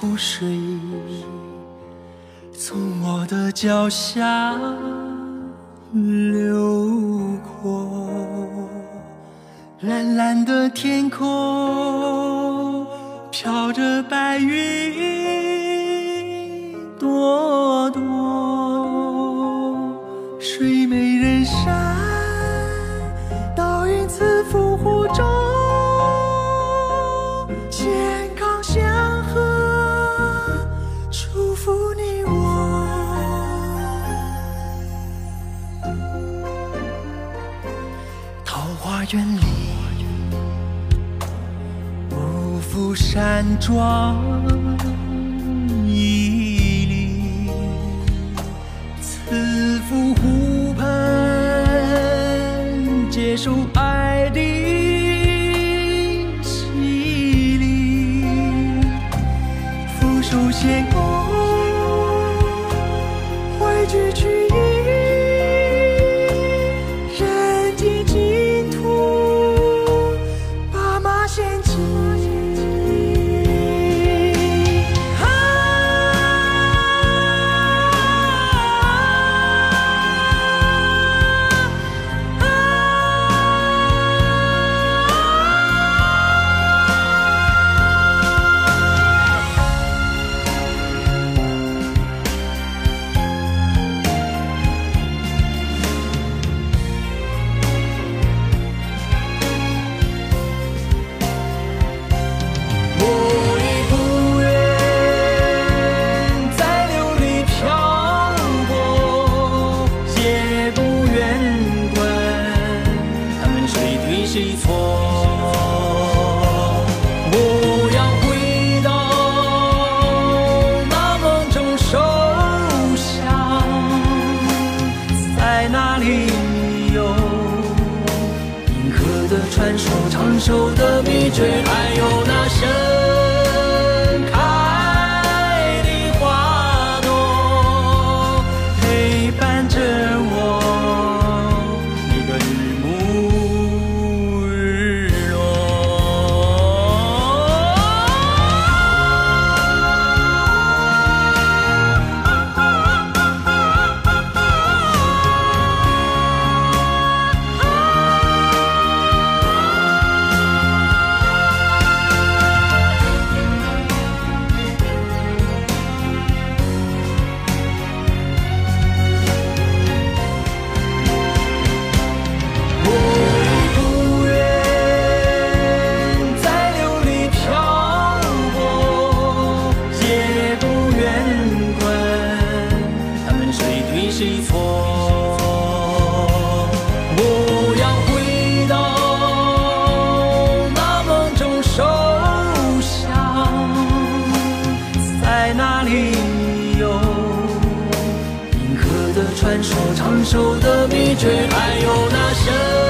湖水从我的脚下流过，蓝蓝的天空飘着白云。花园里，五福山庄屹立，慈福湖畔接受爱的洗礼，俯首献功，那里有。银河的传说、长寿的秘诀，还有那盛那里有银河的传说，长寿的秘诀，还有那神。